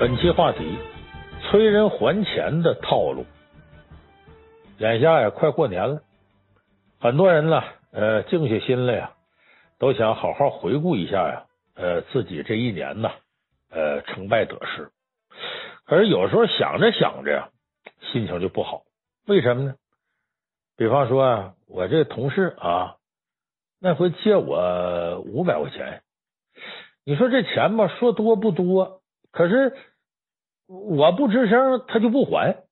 本期话题：催人还钱的套路。眼下呀，快过年了，很多人呢，呃，静下心来呀，都想好好回顾一下呀，呃，自己这一年呢，呃，成败得失。可是有时候想着想着呀，心情就不好。为什么呢？比方说啊，我这同事啊，那回借我五百块钱，你说这钱吧，说多不多，可是。我不吱声，他就不还。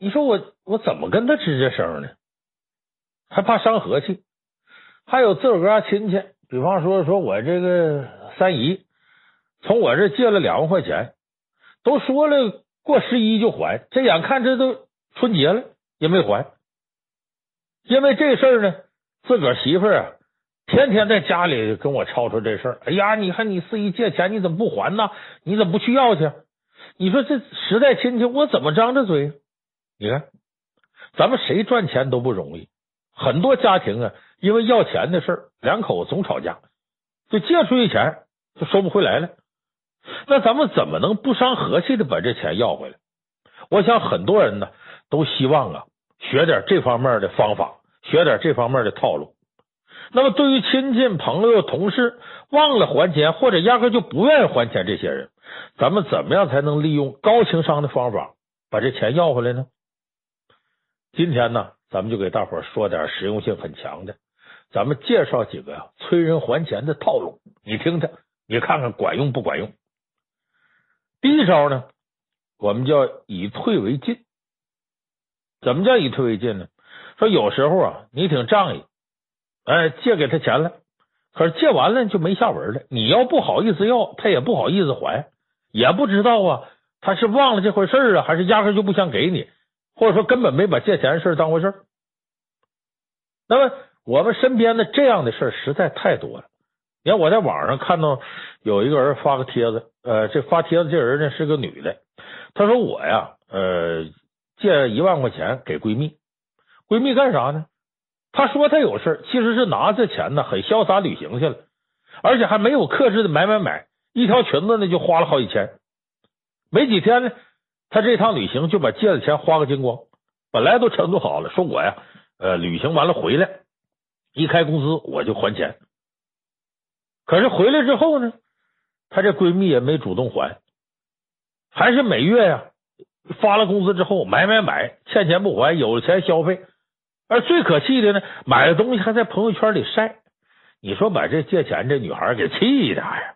你说我我怎么跟他吱这声呢？还怕伤和气。还有自个儿家亲戚，比方说说我这个三姨，从我这借了两万块钱，都说了过十一就还，这眼看这都春节了也没还。因为这事儿呢，自个儿媳妇啊，天天在家里跟我吵吵这事儿。哎呀，你看你四姨借钱，你怎么不还呢？你怎么不去要去？你说这实在亲戚，我怎么张着嘴？你看，咱们谁赚钱都不容易，很多家庭啊，因为要钱的事儿，两口子总吵架，就借出去钱就收不回来了。那咱们怎么能不伤和气的把这钱要回来？我想很多人呢都希望啊，学点这方面的方法，学点这方面的套路。那么，对于亲戚、朋友、同事忘了还钱，或者压根就不愿意还钱，这些人。咱们怎么样才能利用高情商的方法把这钱要回来呢？今天呢，咱们就给大伙说点实用性很强的，咱们介绍几个呀催人还钱的套路，你听听，你看看管用不管用？第一招呢，我们叫以退为进。怎么叫以退为进呢？说有时候啊，你挺仗义，哎，借给他钱了，可是借完了就没下文了。你要不好意思要，他也不好意思还。也不知道啊，他是忘了这回事儿啊，还是压根就不想给你，或者说根本没把借钱的事当回事。那么我们身边的这样的事实在太多了。你看我在网上看到有一个人发个帖子，呃，这发帖子这人呢是个女的，她说我呀，呃，借一万块钱给闺蜜，闺蜜干啥呢？她说她有事，其实是拿这钱呢，很潇洒旅行去了，而且还没有克制的买买买。一条裙子呢，就花了好几千，没几天呢，他这趟旅行就把借的钱花个精光。本来都承诺好了，说我呀，呃，旅行完了回来，一开工资我就还钱。可是回来之后呢，她这闺蜜也没主动还，还是每月呀发了工资之后买买买，欠钱不还，有了钱消费。而最可气的呢，买了东西还在朋友圈里晒。你说把这借钱这女孩给气的呀！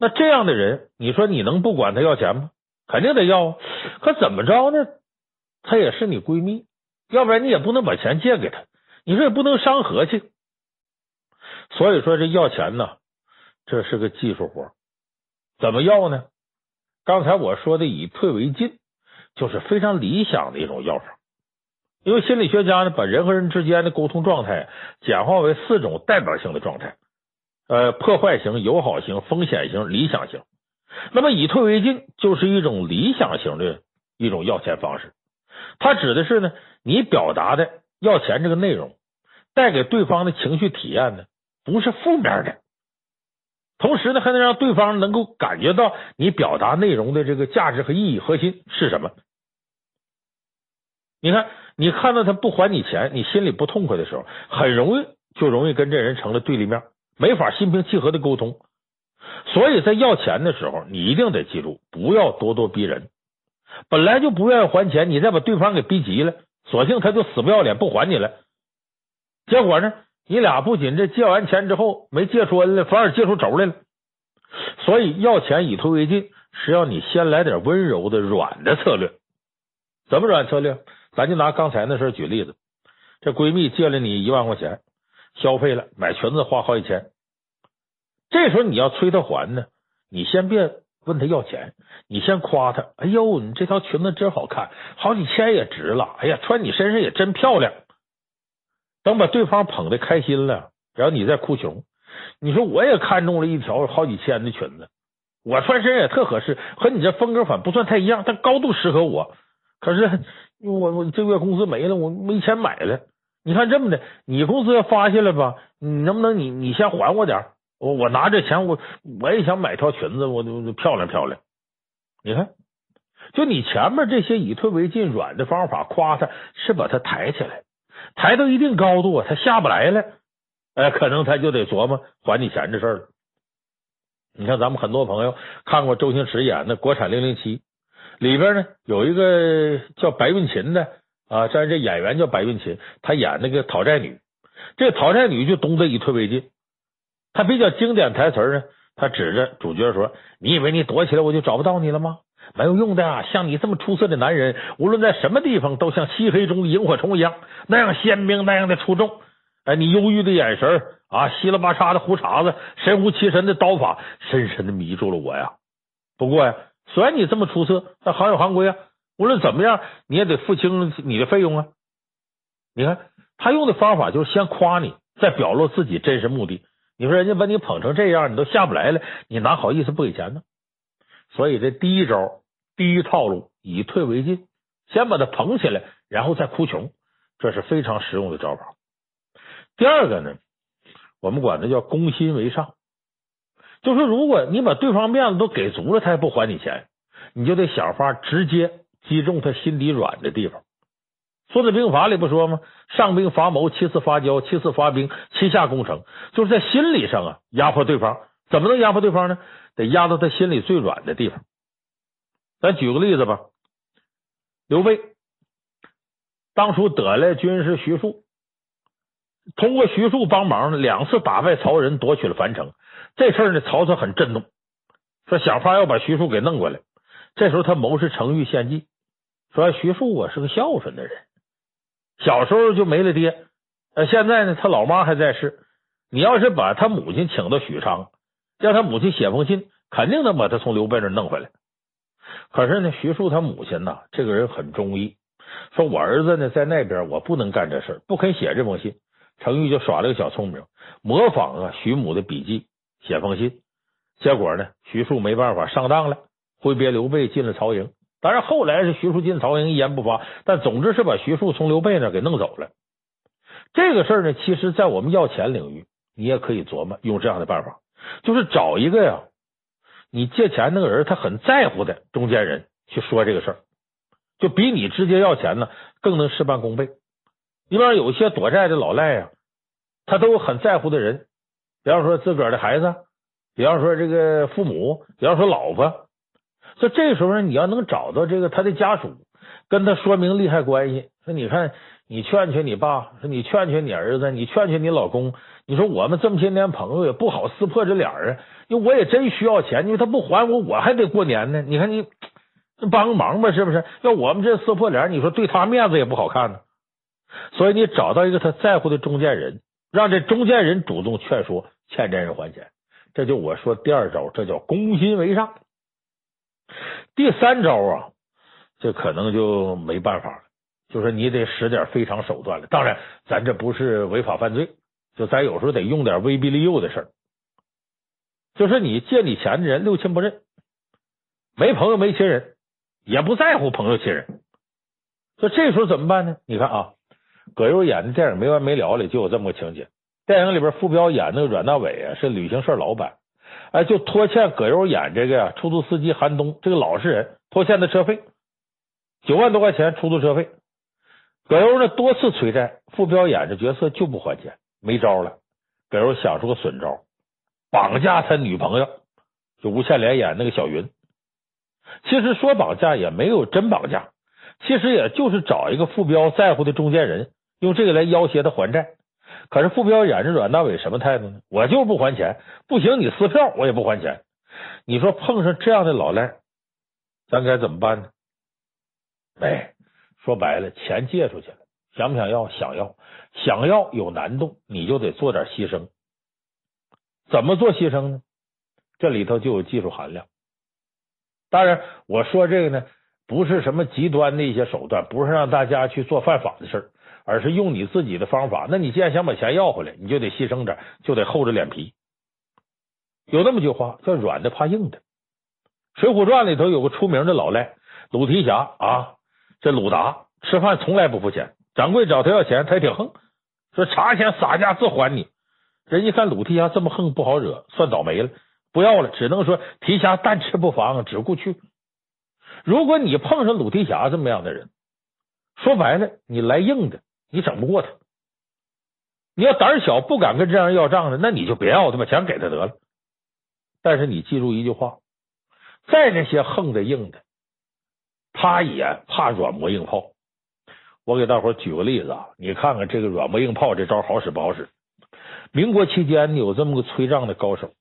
那这样的人，你说你能不管他要钱吗？肯定得要啊。可怎么着呢？她也是你闺蜜，要不然你也不能把钱借给她。你说也不能伤和气。所以说这要钱呢，这是个技术活。怎么要呢？刚才我说的以退为进，就是非常理想的一种要法。因为心理学家呢，把人和人之间的沟通状态简化为四种代表性的状态。呃，破坏型、友好型、风险型、理想型。那么以退为进就是一种理想型的一种要钱方式。它指的是呢，你表达的要钱这个内容带给对方的情绪体验呢，不是负面的，同时呢，还能让对方能够感觉到你表达内容的这个价值和意义核心是什么。你看，你看到他不还你钱，你心里不痛快的时候，很容易就容易跟这人成了对立面。没法心平气和的沟通，所以在要钱的时候，你一定得记住，不要咄咄逼人。本来就不愿意还钱，你再把对方给逼急了，索性他就死不要脸不还你了。结果呢，你俩不仅这借完钱之后没借出恩来，反而借出轴来了。所以要钱以退为进，是要你先来点温柔的软的策略。怎么软策略？咱就拿刚才那事举例子，这闺蜜借了你一万块钱。消费了，买裙子花好几千，这时候你要催他还呢，你先别问他要钱，你先夸他，哎呦，你这条裙子真好看，好几千也值了，哎呀，穿你身上也真漂亮。等把对方捧的开心了，然后你再哭穷，你说我也看中了一条好几千的裙子，我穿身上也特合适，和你这风格反不算太一样，但高度适合我。可是我我这月工资没了，我没钱买了。你看这么的，你工资要发下来吧，你能不能你你先还我点？我我拿这钱，我我也想买条裙子，我就漂亮漂亮。你看，就你前面这些以退为进软的方法，夸他是把他抬起来，抬到一定高度，他下不来了，哎，可能他就得琢磨还你钱这事儿了。你看，咱们很多朋友看过周星驰演的国产零零七，里边呢有一个叫白韵琴的啊，这这演员叫白韵琴，他演那个讨债女，这讨债女就懂得以退为进。他比较经典台词呢，他指着主角说：“你以为你躲起来我就找不到你了吗？没有用的啊！像你这么出色的男人，无论在什么地方，都像漆黑中的萤火虫一样，那样鲜明，那样的出众。哎，你忧郁的眼神啊，稀里巴叉的胡茬子，神乎其神的刀法，深深的迷住了我呀。不过呀，虽然你这么出色，但行有行规啊，无论怎么样，你也得付清你的费用啊。你看他用的方法就是先夸你，再表露自己真实目的。”你说人家把你捧成这样，你都下不来了，你哪好意思不给钱呢？所以这第一招，第一套路，以退为进，先把他捧起来，然后再哭穷，这是非常实用的招法。第二个呢，我们管它叫攻心为上，就是如果你把对方面子都给足了，他也不还你钱，你就得想法直接击中他心底软的地方。《孙子兵法》里不说吗？上兵伐谋，其次伐交，其次伐兵，其下攻城。就是在心理上啊，压迫对方。怎么能压迫对方呢？得压到他心里最软的地方。咱举个例子吧，刘备当初得来军师徐庶，通过徐庶帮忙，两次打败曹仁，夺取了樊城。这事儿呢，曹操很震动，说想法要把徐庶给弄过来。这时候他谋士程昱献计，说徐庶啊是个孝顺的人。小时候就没了爹，呃，现在呢，他老妈还在世。你要是把他母亲请到许昌，让他母亲写封信，肯定能把他从刘备那弄回来。可是呢，徐庶他母亲呐，这个人很忠义，说我儿子呢在那边，我不能干这事，不肯写这封信。程昱就耍了个小聪明，模仿啊徐母的笔记写封信，结果呢，徐庶没办法上当了，挥别刘备进了曹营。当然，后来是徐庶进曹营，一言不发。但总之是把徐庶从刘备那给弄走了。这个事儿呢，其实，在我们要钱领域，你也可以琢磨用这样的办法，就是找一个呀，你借钱那个人他很在乎的中间人去说这个事儿，就比你直接要钱呢更能事半功倍。一般有些躲债的老赖呀，他都很在乎的人，比方说自个儿的孩子，比方说这个父母，比方说老婆。就这时候，你要能找到这个他的家属，跟他说明利害关系。说你看，你劝劝你爸，说你劝劝你儿子，你劝劝你老公。你说我们这么些年朋友也不好撕破这脸啊，因为我也真需要钱，因为他不还我，我还得过年呢。你看你帮个忙吧，是不是？要我们这撕破脸，你说对他面子也不好看呢。所以你找到一个他在乎的中间人，让这中间人主动劝说欠债人还钱，这就我说第二招，这叫攻心为上。第三招啊，这可能就没办法了，就是你得使点非常手段了。当然，咱这不是违法犯罪，就咱有时候得用点威逼利诱的事儿。就是你借你钱的人六亲不认，没朋友没亲人，也不在乎朋友亲人。说这时候怎么办呢？你看啊，葛优演的电影《没完没了》里就有这么个情节。电影里边傅彪演那个阮大伟啊，是旅行社老板。哎，就拖欠葛优演这个呀，出租司机韩东这个老实人拖欠的车费九万多块钱出租车费，葛优呢多次催债，傅彪演这角色就不还钱，没招了。葛优想出个损招，绑架他女朋友，就吴倩莲演那个小云。其实说绑架也没有真绑架，其实也就是找一个傅彪在乎的中间人，用这个来要挟他还债。可是傅彪演着阮大伟什么态度呢？我就是不还钱，不行你撕票我也不还钱。你说碰上这样的老赖，咱该怎么办呢？哎，说白了，钱借出去了，想不想要？想要，想要有难度，你就得做点牺牲。怎么做牺牲呢？这里头就有技术含量。当然，我说这个呢，不是什么极端的一些手段，不是让大家去做犯法的事儿。而是用你自己的方法，那你既然想把钱要回来，你就得牺牲点，就得厚着脸皮。有那么句话叫“软的怕硬的”。《水浒传》里头有个出名的老赖鲁提辖啊，这鲁达吃饭从来不付钱，掌柜找他要钱，他也挺横，说茶钱洒家自还你。人一看鲁提辖这么横，不好惹，算倒霉了，不要了，只能说提辖但吃不防，只顾去。如果你碰上鲁提辖这么样的人，说白了，你来硬的，你整不过他。你要胆小，不敢跟这样要账的，那你就别要，他把钱给他得了。但是你记住一句话，再那些横的硬的，他也怕软磨硬泡。我给大伙举个例子啊，你看看这个软磨硬泡这招好使不好使？民国期间有这么个催账的高手，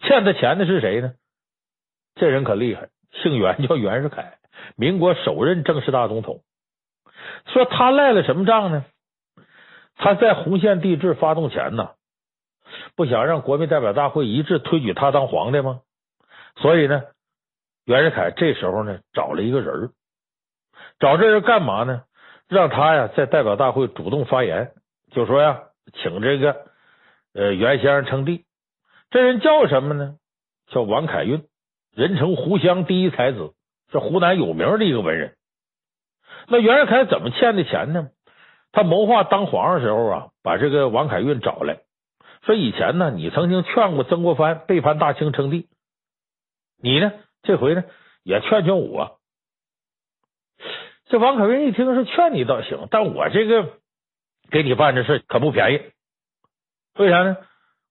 欠他钱的是谁呢？这人可厉害，姓袁，叫袁世凯，民国首任正式大总统。说他赖了什么账呢？他在洪宪帝制发动前呢，不想让国民代表大会一致推举他当皇帝吗？所以呢，袁世凯这时候呢找了一个人，找这人干嘛呢？让他呀在代表大会主动发言，就说呀。请这个呃袁先生称帝，这人叫什么呢？叫王凯运，人称湖湘第一才子，是湖南有名的一个文人。那袁世凯怎么欠的钱呢？他谋划当皇上的时候啊，把这个王凯运找来说：“以前呢，你曾经劝过曾国藩背叛大清称帝，你呢这回呢也劝劝我。”这王凯运一听是劝你倒行，但我这个。给你办这事可不便宜，为啥呢？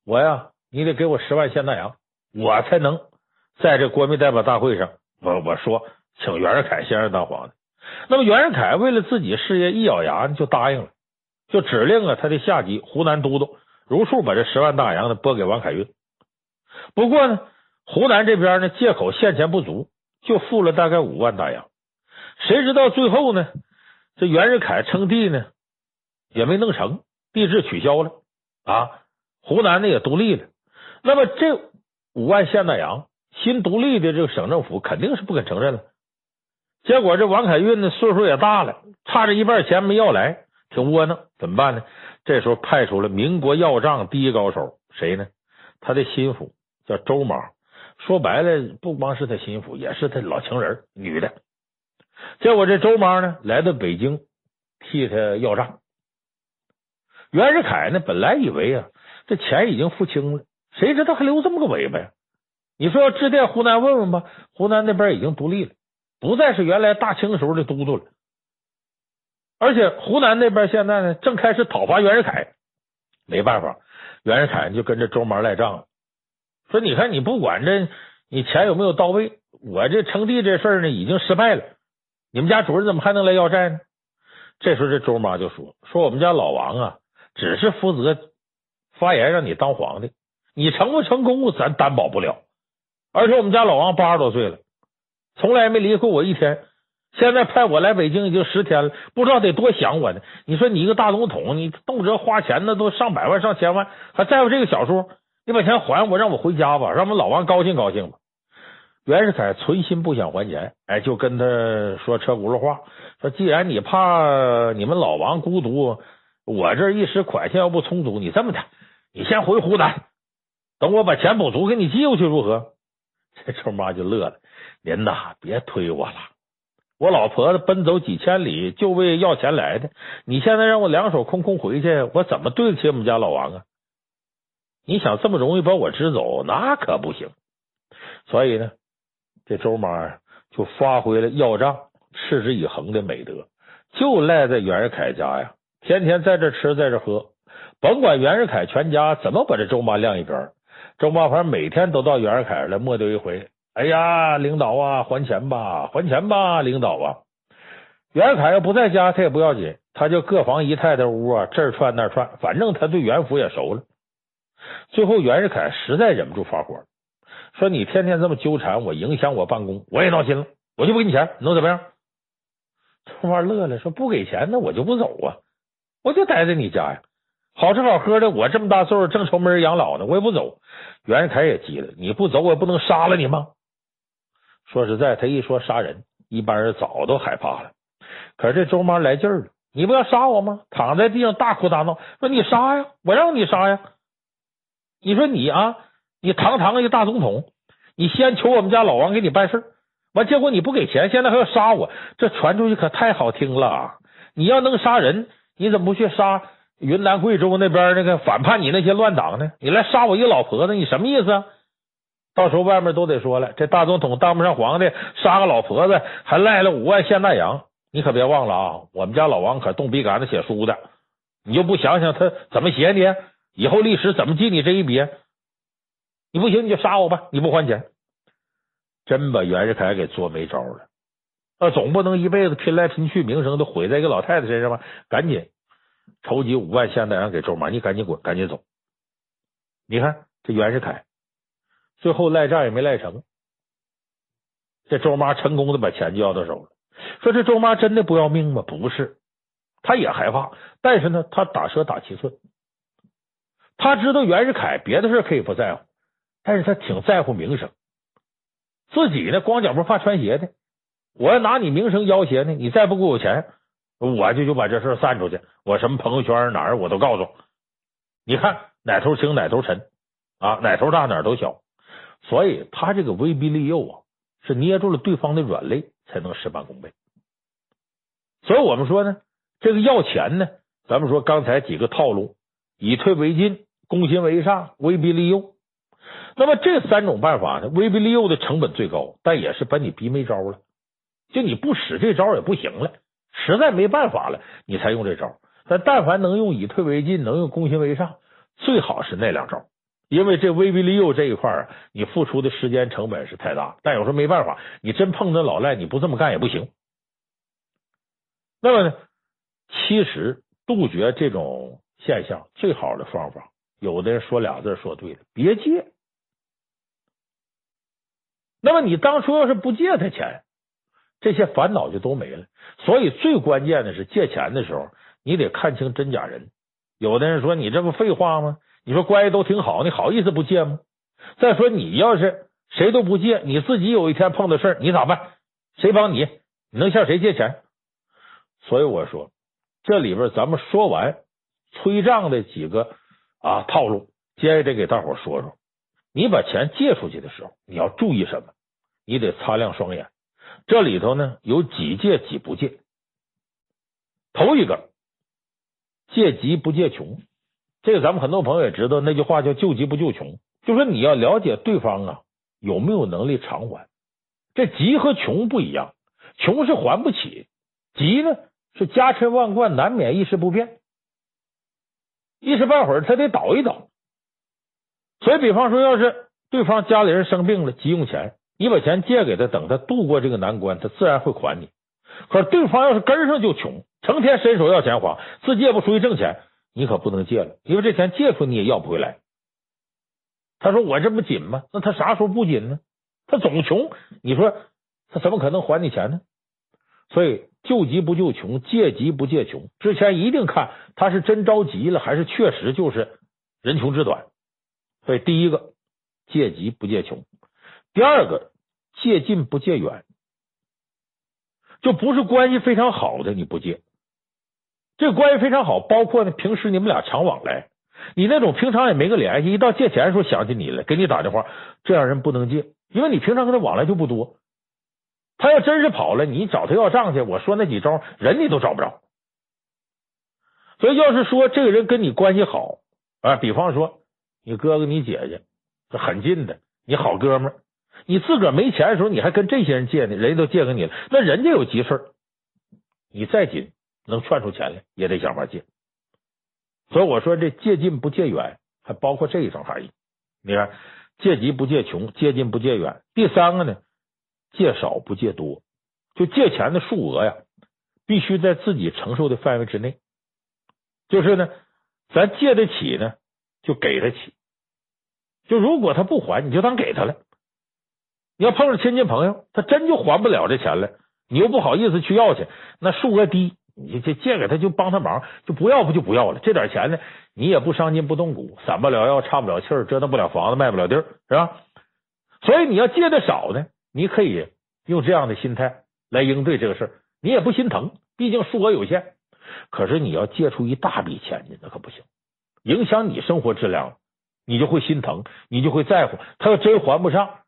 我呀，你得给我十万现大洋，我才能在这国民代表大会上，我我说请袁世凯先生当皇帝。那么袁世凯为了自己事业，一咬牙就答应了，就指令啊他的下级湖南都督如数把这十万大洋呢拨给王凯运。不过呢，湖南这边呢借口现钱不足，就付了大概五万大洋。谁知道最后呢，这袁世凯称帝呢？也没弄成，帝制取消了啊！湖南呢也独立了。那么这五万现大洋，新独立的这个省政府肯定是不肯承认了。结果这王凯运呢岁数也大了，差着一半钱没要来，挺窝囊，怎么办呢？这时候派出了民国要账第一高手，谁呢？他的心腹叫周妈。说白了，不光是他心腹，也是他老情人，女的。结果这周妈呢来到北京替他要账。袁世凯呢，本来以为啊，这钱已经付清了，谁知道还留这么个尾巴呀？你说要致电湖南问问吧，湖南那边已经独立了，不再是原来大清时候的都督了。而且湖南那边现在呢，正开始讨伐袁世凯，没办法，袁世凯就跟着周妈赖账了，说：“你看，你不管这你钱有没有到位，我这称帝这事儿呢，已经失败了，你们家主人怎么还能来要债呢？”这时候这周妈就说：“说我们家老王啊。”只是负责发言让你当皇帝，你成不成功咱担保不了。而且我们家老王八十多岁了，从来没离开我一天。现在派我来北京已经十天了，不知道得多想我呢。你说你一个大总统，你动辄花钱那都上百万上千万，还在乎这个小数？你把钱还我，让我回家吧，让我们老王高兴高兴吧。袁世凯存心不想还钱，哎，就跟他说车轱辘话，说既然你怕你们老王孤独。我这一时款项要不充足，你这么的，你先回湖南，等我把钱补足，给你寄过去如何？这周妈就乐了，您呐，别推我了，我老婆子奔走几千里就为要钱来的，你现在让我两手空空回去，我怎么对得起我们家老王啊？你想这么容易把我支走，那可不行。所以呢，这周妈就发挥了要账、持之以恒的美德，就赖在袁世凯家呀。天天在这吃，在这喝，甭管袁世凯全家怎么把这周妈晾一边，周妈反正每天都到袁世凯来磨叨一回。哎呀，领导啊，还钱吧，还钱吧，领导啊！袁世凯要不在家，他也不要紧，他就各房姨太太屋啊，这儿串那儿串，反正他对袁府也熟了。最后袁世凯实在忍不住发火，说：“你天天这么纠缠我，影响我办公，我也闹心了，我就不给你钱，能怎么样？”春花乐了，说：“不给钱，那我就不走啊。”我就待在你家呀，好吃好喝的。我这么大岁数，正愁没人养老呢，我也不走。袁世凯也急了，你不走，我也不能杀了你吗？说实在，他一说杀人，一般人早都害怕了。可是这周妈来劲儿了，你不要杀我吗？躺在地上大哭大闹，说你杀呀，我让你杀呀。你说你啊，你堂堂一个大总统，你先求我们家老王给你办事儿，完结果你不给钱，现在还要杀我，这传出去可太好听了。你要能杀人。你怎么不去杀云南、贵州那边那个反叛你那些乱党呢？你来杀我一个老婆子，你什么意思啊？到时候外面都得说了，这大总统当不上皇帝，杀个老婆子，还赖了五万现大洋。你可别忘了啊，我们家老王可动笔杆子写书的，你就不想想他怎么写你？以后历史怎么记你这一笔？你不行你就杀我吧，你不还钱，真把袁世凯给做没招了。那总不能一辈子拼来拼去，名声都毁在一个老太太身上吧？赶紧筹集五万现大洋给周妈，你赶紧滚，赶紧走。你看这袁世凯。最后赖账也没赖成，这周妈成功的把钱就要到手了。说这周妈真的不要命吗？不是，她也害怕，但是呢，她打蛇打七寸。他知道袁世凯别的事可以不在乎，但是他挺在乎名声。自己呢，光脚不怕穿鞋的。我要拿你名声要挟呢，你再不给我钱，我就就把这事散出去。我什么朋友圈哪儿我都告诉。你看哪头轻哪头沉啊，哪头大哪头小。所以他这个威逼利诱啊，是捏住了对方的软肋，才能事半功倍。所以我们说呢，这个要钱呢，咱们说刚才几个套路：以退为进、攻心为上、威逼利诱。那么这三种办法呢，威逼利诱的成本最高，但也是把你逼没招了。就你不使这招也不行了，实在没办法了，你才用这招。但但凡能用以退为进，能用攻心为上，最好是那两招。因为这威逼利诱这一块啊，你付出的时间成本是太大，但有时候没办法，你真碰着老赖，你不这么干也不行。那么呢，其实杜绝这种现象最好的方法，有的人说俩字说对了，别借。那么你当初要是不借他钱，这些烦恼就都没了。所以最关键的是借钱的时候，你得看清真假人。有的人说你这不废话吗？你说关系都挺好，你好意思不借吗？再说你要是谁都不借，你自己有一天碰到事儿，你咋办？谁帮你？你能向谁借钱？所以我说，这里边咱们说完催账的几个啊套路，接着得给大伙说说，你把钱借出去的时候，你要注意什么？你得擦亮双眼。这里头呢，有几借几不借。头一个，借急不借穷。这个咱们很多朋友也知道，那句话叫“救急不救穷”，就说你要了解对方啊有没有能力偿还。这急和穷不一样，穷是还不起，急呢是家财万贯难免一时不便，一时半会儿他得倒一倒。所以，比方说，要是对方家里人生病了，急用钱，你把钱借给他，等他度过这个难关，他自然会还你。可是，对方要是根上就穷，成天伸手要钱花，自己也不出去挣钱。你可不能借了，因为这钱借出你也要不回来。他说：“我这不紧吗？那他啥时候不紧呢？他总穷，你说他怎么可能还你钱呢？所以救急不救穷，借急不借穷，之前一定看他是真着急了，还是确实就是人穷志短。所以第一个借急不借穷，第二个借近不借远，就不是关系非常好的你不借。”这关系非常好，包括呢，平时你们俩常往来，你那种平常也没个联系，一到借钱的时候想起你了，给你打电话，这样人不能借，因为你平常跟他往来就不多。他要真是跑了，你找他要账去，我说那几招，人你都找不着。所以要是说这个人跟你关系好啊，比方说你哥哥、你姐姐，这很近的，你好哥们，你自个儿没钱的时候，你还跟这些人借呢，人家都借给你了，那人家有急事你再紧。能劝出钱来，也得想法借。所以我说，这借近不借远，还包括这一层含义。你看，借急不借穷，借近不借远。第三个呢，借少不借多，就借钱的数额呀，必须在自己承受的范围之内。就是呢，咱借得起呢，就给得起。就如果他不还，你就当给他了。你要碰上亲戚朋友，他真就还不了这钱了，你又不好意思去要去，那数额低。你这借给他就帮他忙，就不要不就不要了。这点钱呢，你也不伤筋不动骨，散不了药，岔不了气儿，折腾不了房子，卖不了地儿，是吧？所以你要借的少呢，你可以用这样的心态来应对这个事儿，你也不心疼，毕竟数额有限。可是你要借出一大笔钱去，那可不行，影响你生活质量，你就会心疼，你就会在乎。他要真还不上，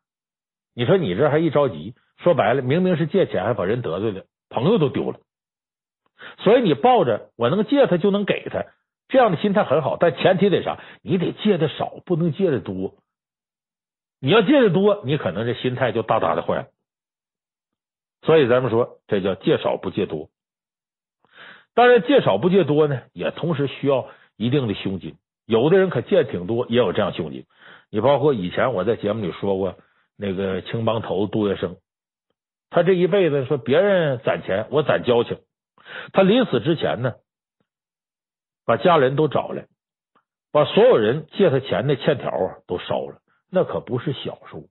你说你这还一着急，说白了，明明是借钱，还把人得罪了，朋友都丢了。所以你抱着我能借他就能给他这样的心态很好，但前提得啥？你得借的少，不能借的多。你要借的多，你可能这心态就大大的坏了。所以咱们说，这叫借少不借多。当然，借少不借多呢，也同时需要一定的胸襟。有的人可借挺多，也有这样胸襟。你包括以前我在节目里说过，那个青帮头杜月笙，他这一辈子说别人攒钱，我攒交情。他临死之前呢，把家人都找来，把所有人借他钱的欠条啊都烧了。那可不是小数，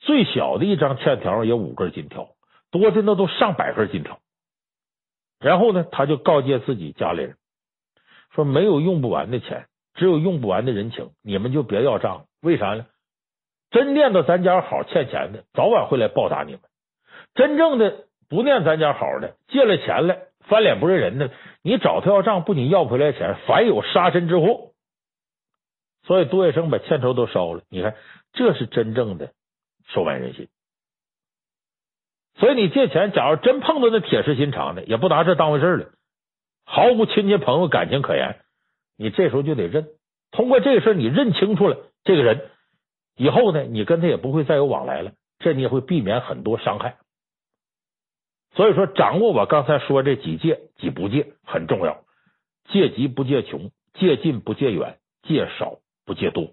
最小的一张欠条也五根金条，多的那都上百根金条。然后呢，他就告诫自己家里人说：“没有用不完的钱，只有用不完的人情。你们就别要账，为啥呢？真念到咱家好欠钱的，早晚会来报答你们。真正的不念咱家好的，借了钱来翻脸不认人的，你找他要账，不仅要不回来钱，反有杀身之祸。”所以杜月笙把欠条都烧了，你看这是真正的收买人心。所以你借钱，假如真碰到那铁石心肠的，也不拿这当回事了，毫无亲戚朋友感情可言，你这时候就得认。通过这个事你认清楚了这个人，以后呢，你跟他也不会再有往来了，这你也会避免很多伤害。所以说，掌握我刚才说这几借几不借很重要，借急不借穷，借近不借远，借少不借多。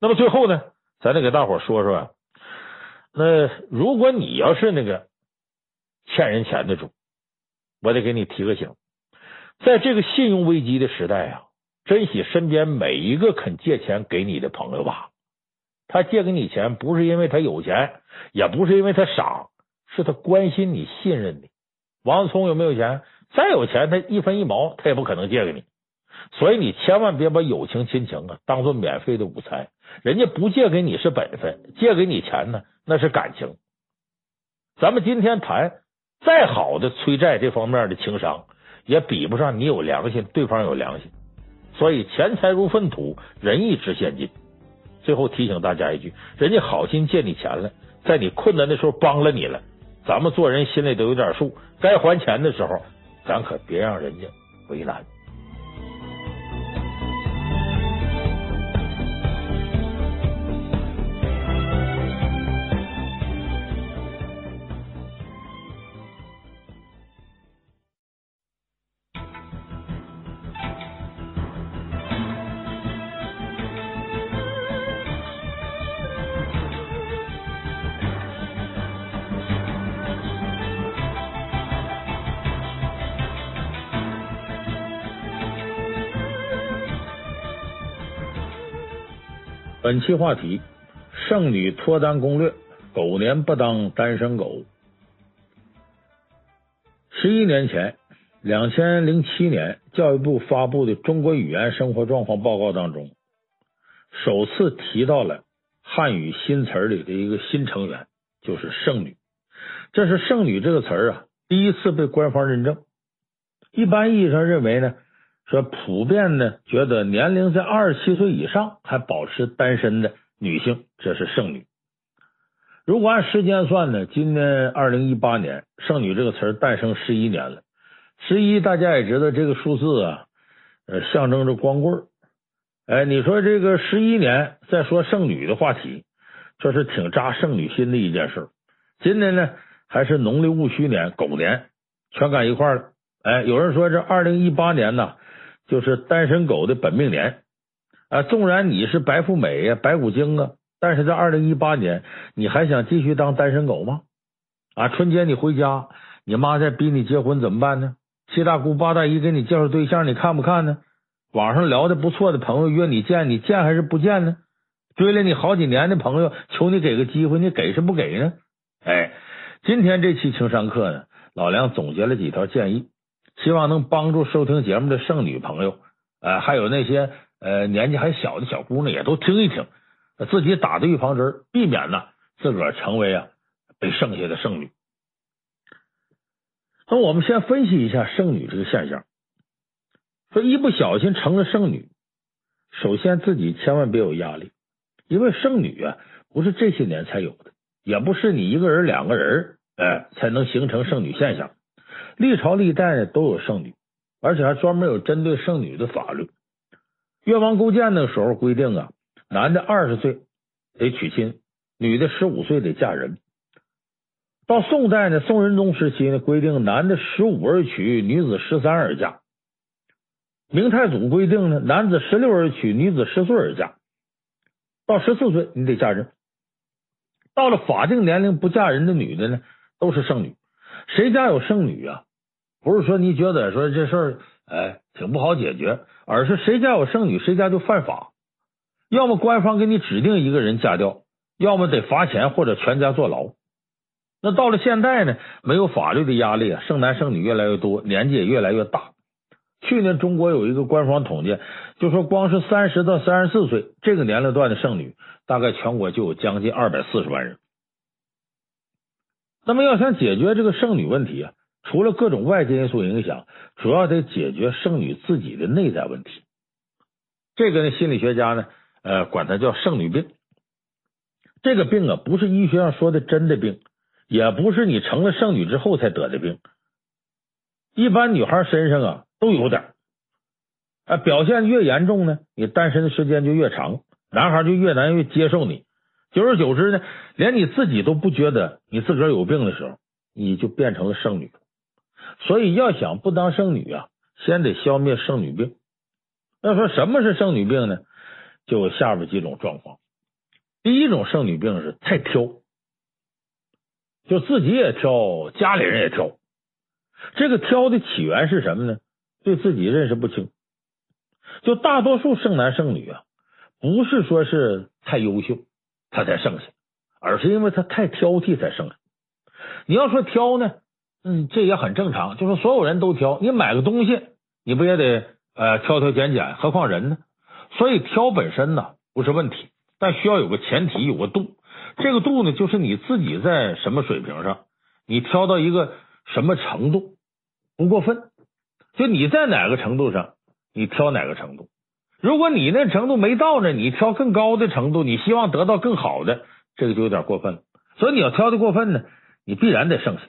那么最后呢，咱得给大伙说说。那如果你要是那个欠人钱的主，我得给你提个醒，在这个信用危机的时代啊，珍惜身边每一个肯借钱给你的朋友吧。他借给你钱，不是因为他有钱，也不是因为他傻，是他关心你、信任你。王聪有没有钱？再有钱，他一分一毛他也不可能借给你。所以你千万别把友情、亲情啊当做免费的午餐。人家不借给你是本分，借给你钱呢，那是感情。咱们今天谈再好的催债这方面的情商，也比不上你有良心，对方有良心。所以钱财如粪土，仁义值千金。最后提醒大家一句：人家好心借你钱了，在你困难的时候帮了你了，咱们做人心里都有点数。该还钱的时候，咱可别让人家为难。本期话题：剩女脱单攻略，狗年不当单身狗。十一年前，两千零七年，教育部发布的《中国语言生活状况报告》当中，首次提到了汉语新词里的一个新成员，就是“剩女”。这是“剩女”这个词儿啊，第一次被官方认证。一般意义上认为呢。说普遍呢，觉得年龄在二十七岁以上还保持单身的女性，这是剩女。如果按时间算呢，今年二零一八年，剩女这个词儿诞生十一年了。十一大家也知道这个数字啊，呃，象征着光棍儿。哎，你说这个十一年再说剩女的话题，这是挺扎剩女心的一件事。今年呢，还是农历戊戌年，狗年，全赶一块儿了。哎，有人说这二零一八年呢。就是单身狗的本命年啊！纵然你是白富美呀、白骨精啊，但是在二零一八年，你还想继续当单身狗吗？啊，春节你回家，你妈在逼你结婚怎么办呢？七大姑八大姨给你介绍对象，你看不看呢？网上聊的不错的朋友约你见，你见还是不见呢？追了你好几年的朋友，求你给个机会，你给是不给呢？哎，今天这期情商课呢，老梁总结了几条建议。希望能帮助收听节目的剩女朋友，呃，还有那些呃年纪还小的小姑娘，也都听一听，自己打的预防针，避免呢自个儿成为啊被剩下的剩女。那我们先分析一下剩女这个现象，说一不小心成了剩女，首先自己千万别有压力，因为剩女啊不是这些年才有的，也不是你一个人两个人哎才能形成剩女现象。历朝历代呢都有剩女，而且还专门有针对剩女的法律。越王勾践那个时候规定啊，男的二十岁得娶亲，女的十五岁得嫁人。到宋代呢，宋仁宗时期呢，规定男的十五而娶，女子十三而嫁。明太祖规定呢，男子十六而娶，女子十岁而嫁。到十四岁你得嫁人。到了法定年龄不嫁人的女的呢，都是剩女。谁家有剩女啊？不是说你觉得说这事儿哎挺不好解决，而是谁家有剩女，谁家就犯法。要么官方给你指定一个人嫁掉，要么得罚钱或者全家坐牢。那到了现代呢，没有法律的压力啊，剩男剩女越来越多，年纪也越来越大。去年中国有一个官方统计，就说光是三十到三十四岁这个年龄段的剩女，大概全国就有将近二百四十万人。那么要想解决这个剩女问题啊，除了各种外界因素影响，主要得解决剩女自己的内在问题。这个呢，心理学家呢，呃，管它叫剩女病。这个病啊，不是医学上说的真的病，也不是你成了剩女之后才得的病。一般女孩身上啊。都有点儿，啊，表现越严重呢，你单身的时间就越长，男孩就越难越接受你。久而久之呢，连你自己都不觉得你自个儿有病的时候，你就变成了剩女。所以要想不当剩女啊，先得消灭剩女病。要说什么是剩女病呢？就下边几种状况。第一种剩女病是太挑，就自己也挑，家里人也挑。这个挑的起源是什么呢？对自己认识不清，就大多数剩男剩女啊，不是说是太优秀他才剩下，而是因为他太挑剔才剩下。你要说挑呢，嗯，这也很正常，就是所有人都挑。你买个东西，你不也得呃挑挑拣拣？何况人呢？所以挑本身呢不是问题，但需要有个前提，有个度。这个度呢，就是你自己在什么水平上，你挑到一个什么程度，不过分。就你在哪个程度上，你挑哪个程度。如果你那程度没到呢，你挑更高的程度，你希望得到更好的，这个就有点过分了。所以你要挑的过分呢，你必然得剩下。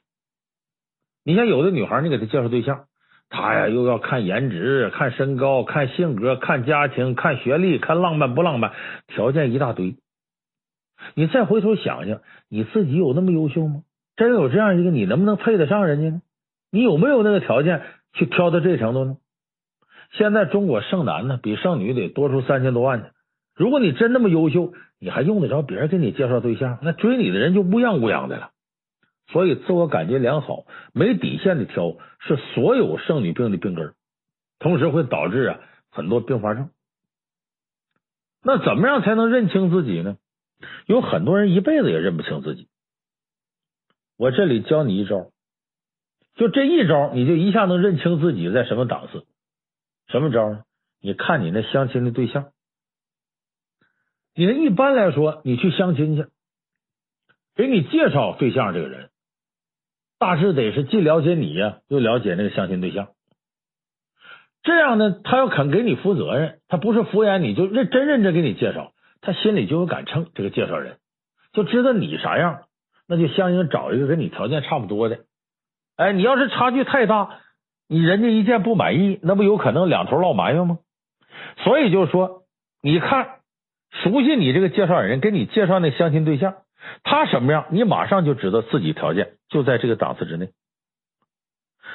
你像有的女孩，你给她介绍对象，她呀又要看颜值、看身高、看性格、看家庭、看学历、看浪漫不浪漫，条件一大堆。你再回头想想，你自己有那么优秀吗？真有这样一个，你能不能配得上人家呢？你有没有那个条件？去挑到这程度呢？现在中国剩男呢比剩女得多出三千多万去。如果你真那么优秀，你还用得着别人给你介绍对象？那追你的人就乌泱乌泱的了。所以，自我感觉良好、没底线的挑是所有剩女病的病根，同时会导致啊很多并发症。那怎么样才能认清自己呢？有很多人一辈子也认不清自己。我这里教你一招。就这一招，你就一下能认清自己在什么档次。什么招呢？你看你那相亲的对象，你那一般来说，你去相亲去，给你介绍对象这个人，大致得是既了解你呀，又了解那个相亲对象。这样呢，他要肯给你负责任，他不是敷衍你，就认真认真给你介绍，他心里就有杆秤。这个介绍人就知道你啥样，那就相应找一个跟你条件差不多的。哎，你要是差距太大，你人家一见不满意，那不有可能两头落埋怨吗？所以就是说，你看熟悉你这个介绍人，给你介绍那相亲对象，他什么样，你马上就知道自己条件就在这个档次之内。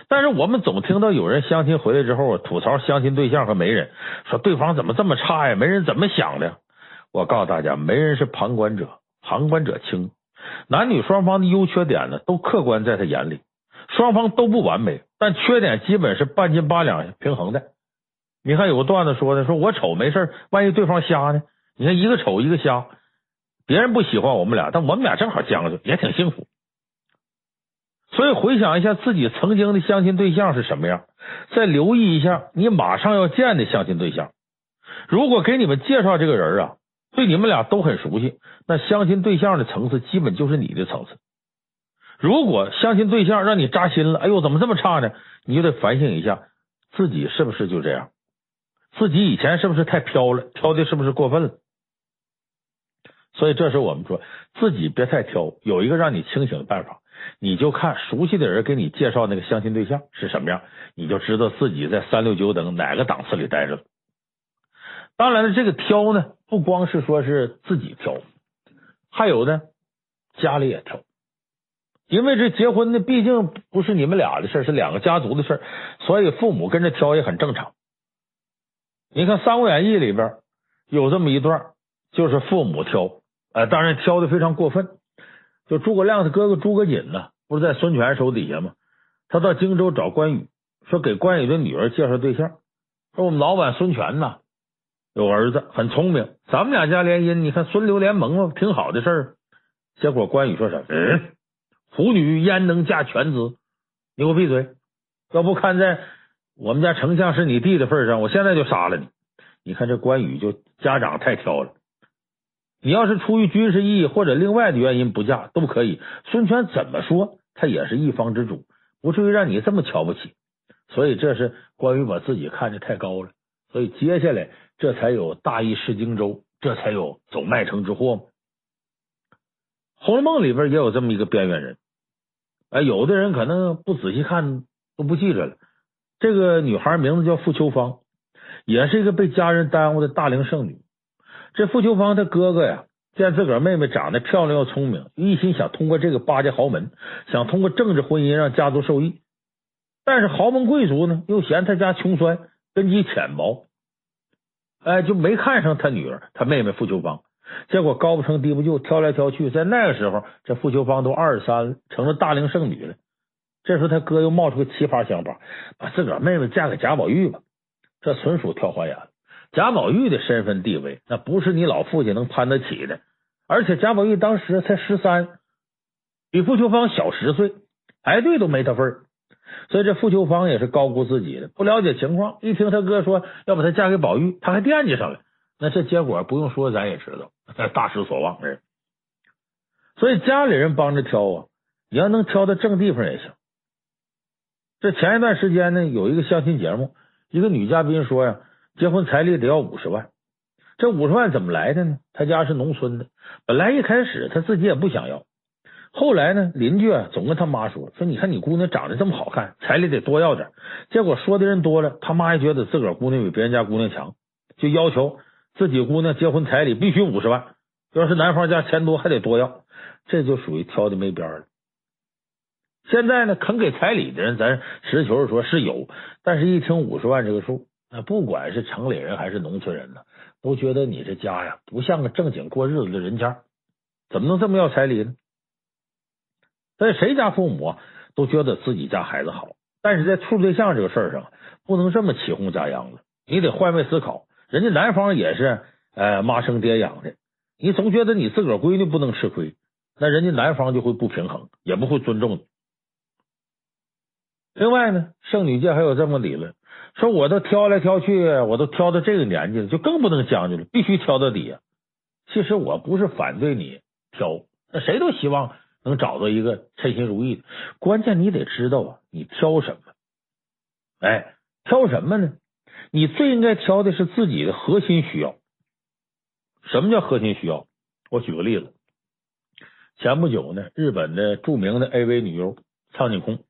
但是我们总听到有人相亲回来之后吐槽相亲对象和媒人，说对方怎么这么差呀？媒人怎么想的？我告诉大家，媒人是旁观者，旁观者清，男女双方的优缺点呢，都客观在他眼里。双方都不完美，但缺点基本是半斤八两平衡的。你看有个段子说的，说我丑没事，万一对方瞎呢？你看一个丑一个瞎，别人不喜欢我们俩，但我们俩正好将就，也挺幸福。所以回想一下自己曾经的相亲对象是什么样，再留意一下你马上要见的相亲对象。如果给你们介绍这个人啊，对你们俩都很熟悉，那相亲对象的层次基本就是你的层次。如果相亲对象让你扎心了，哎呦，怎么这么差呢？你就得反省一下自己是不是就这样，自己以前是不是太挑了，挑的是不是过分了？所以这时候我们说自己别太挑，有一个让你清醒的办法，你就看熟悉的人给你介绍那个相亲对象是什么样，你就知道自己在三六九等哪个档次里待着了。当然了，这个挑呢，不光是说是自己挑，还有呢，家里也挑。因为这结婚呢，毕竟不是你们俩的事，是两个家族的事，所以父母跟着挑也很正常。你看《三国演义》里边有这么一段，就是父母挑，呃，当然挑的非常过分。就诸葛亮他哥哥诸葛瑾呢，不是在孙权手底下吗？他到荆州找关羽，说给关羽的女儿介绍对象，说我们老板孙权呐，有儿子很聪明，咱们俩家联姻，你看孙刘联盟嘛，挺好的事儿。结果关羽说什么？嗯，虎女焉能嫁犬子？你给我闭嘴！要不看在我们家丞相是你弟的份上，我现在就杀了你。你看这关羽就家长太挑了。你要是出于军事意义或者另外的原因不嫁都可以。孙权怎么说，他也是一方之主，不至于让你这么瞧不起。所以这是关羽把自己看得太高了。所以接下来这才有大意失荆州，这才有走麦城之祸嘛。《红楼梦》里边也有这么一个边缘人，哎，有的人可能不仔细看都不记着了。这个女孩名字叫傅秋芳，也是一个被家人耽误的大龄剩女。这傅秋芳她哥哥呀，见自个儿妹妹长得漂亮又聪明，一心想通过这个巴结豪门，想通过政治婚姻让家族受益。但是豪门贵族呢，又嫌他家穷酸，根基浅薄，哎，就没看上他女儿，他妹妹傅秋芳。结果高不成低不就，挑来挑去，在那个时候，这傅秋芳都二十三了，成了大龄剩女了。这时候他哥又冒出个奇葩想法，把自个儿妹妹嫁给贾宝玉吧，这纯属挑花眼。贾宝玉的身份地位，那不是你老父亲能攀得起的。而且贾宝玉当时才十三，比傅秋芳小十岁，排队都没他份儿。所以这傅秋芳也是高估自己的，不了解情况，一听他哥说要把她嫁给宝玉，他还惦记上了。那这结果不用说，咱也知道，大失所望。所以家里人帮着挑啊，你要能挑到正地方也行。这前一段时间呢，有一个相亲节目，一个女嘉宾说呀。结婚彩礼得要五十万，这五十万怎么来的呢？他家是农村的，本来一开始他自己也不想要，后来呢，邻居啊总跟他妈说说，你看你姑娘长得这么好看，彩礼得多要点。结果说的人多了，他妈也觉得自个儿姑娘比别人家姑娘强，就要求自己姑娘结婚彩礼必须五十万，要是男方家钱多还得多要，这就属于挑的没边了。现在呢，肯给彩礼的人，咱实求实说是有，但是一听五十万这个数。那不管是城里人还是农村人呢，都觉得你这家呀不像个正经过日子的人家，怎么能这么要彩礼呢？在谁家父母啊都觉得自己家孩子好，但是在处对象这个事儿上，不能这么起哄假秧子，你得换位思考。人家男方也是呃妈生爹养的，你总觉得你自个儿闺女不能吃亏，那人家男方就会不平衡，也不会尊重你。另外呢，剩女界还有这么理论。说我都挑来挑去，我都挑到这个年纪了，就更不能将就了，必须挑到底啊！其实我不是反对你挑，那谁都希望能找到一个称心如意的，关键你得知道啊，你挑什么？哎，挑什么呢？你最应该挑的是自己的核心需要。什么叫核心需要？我举个例子，前不久呢，日本的著名的 AV 女优苍井空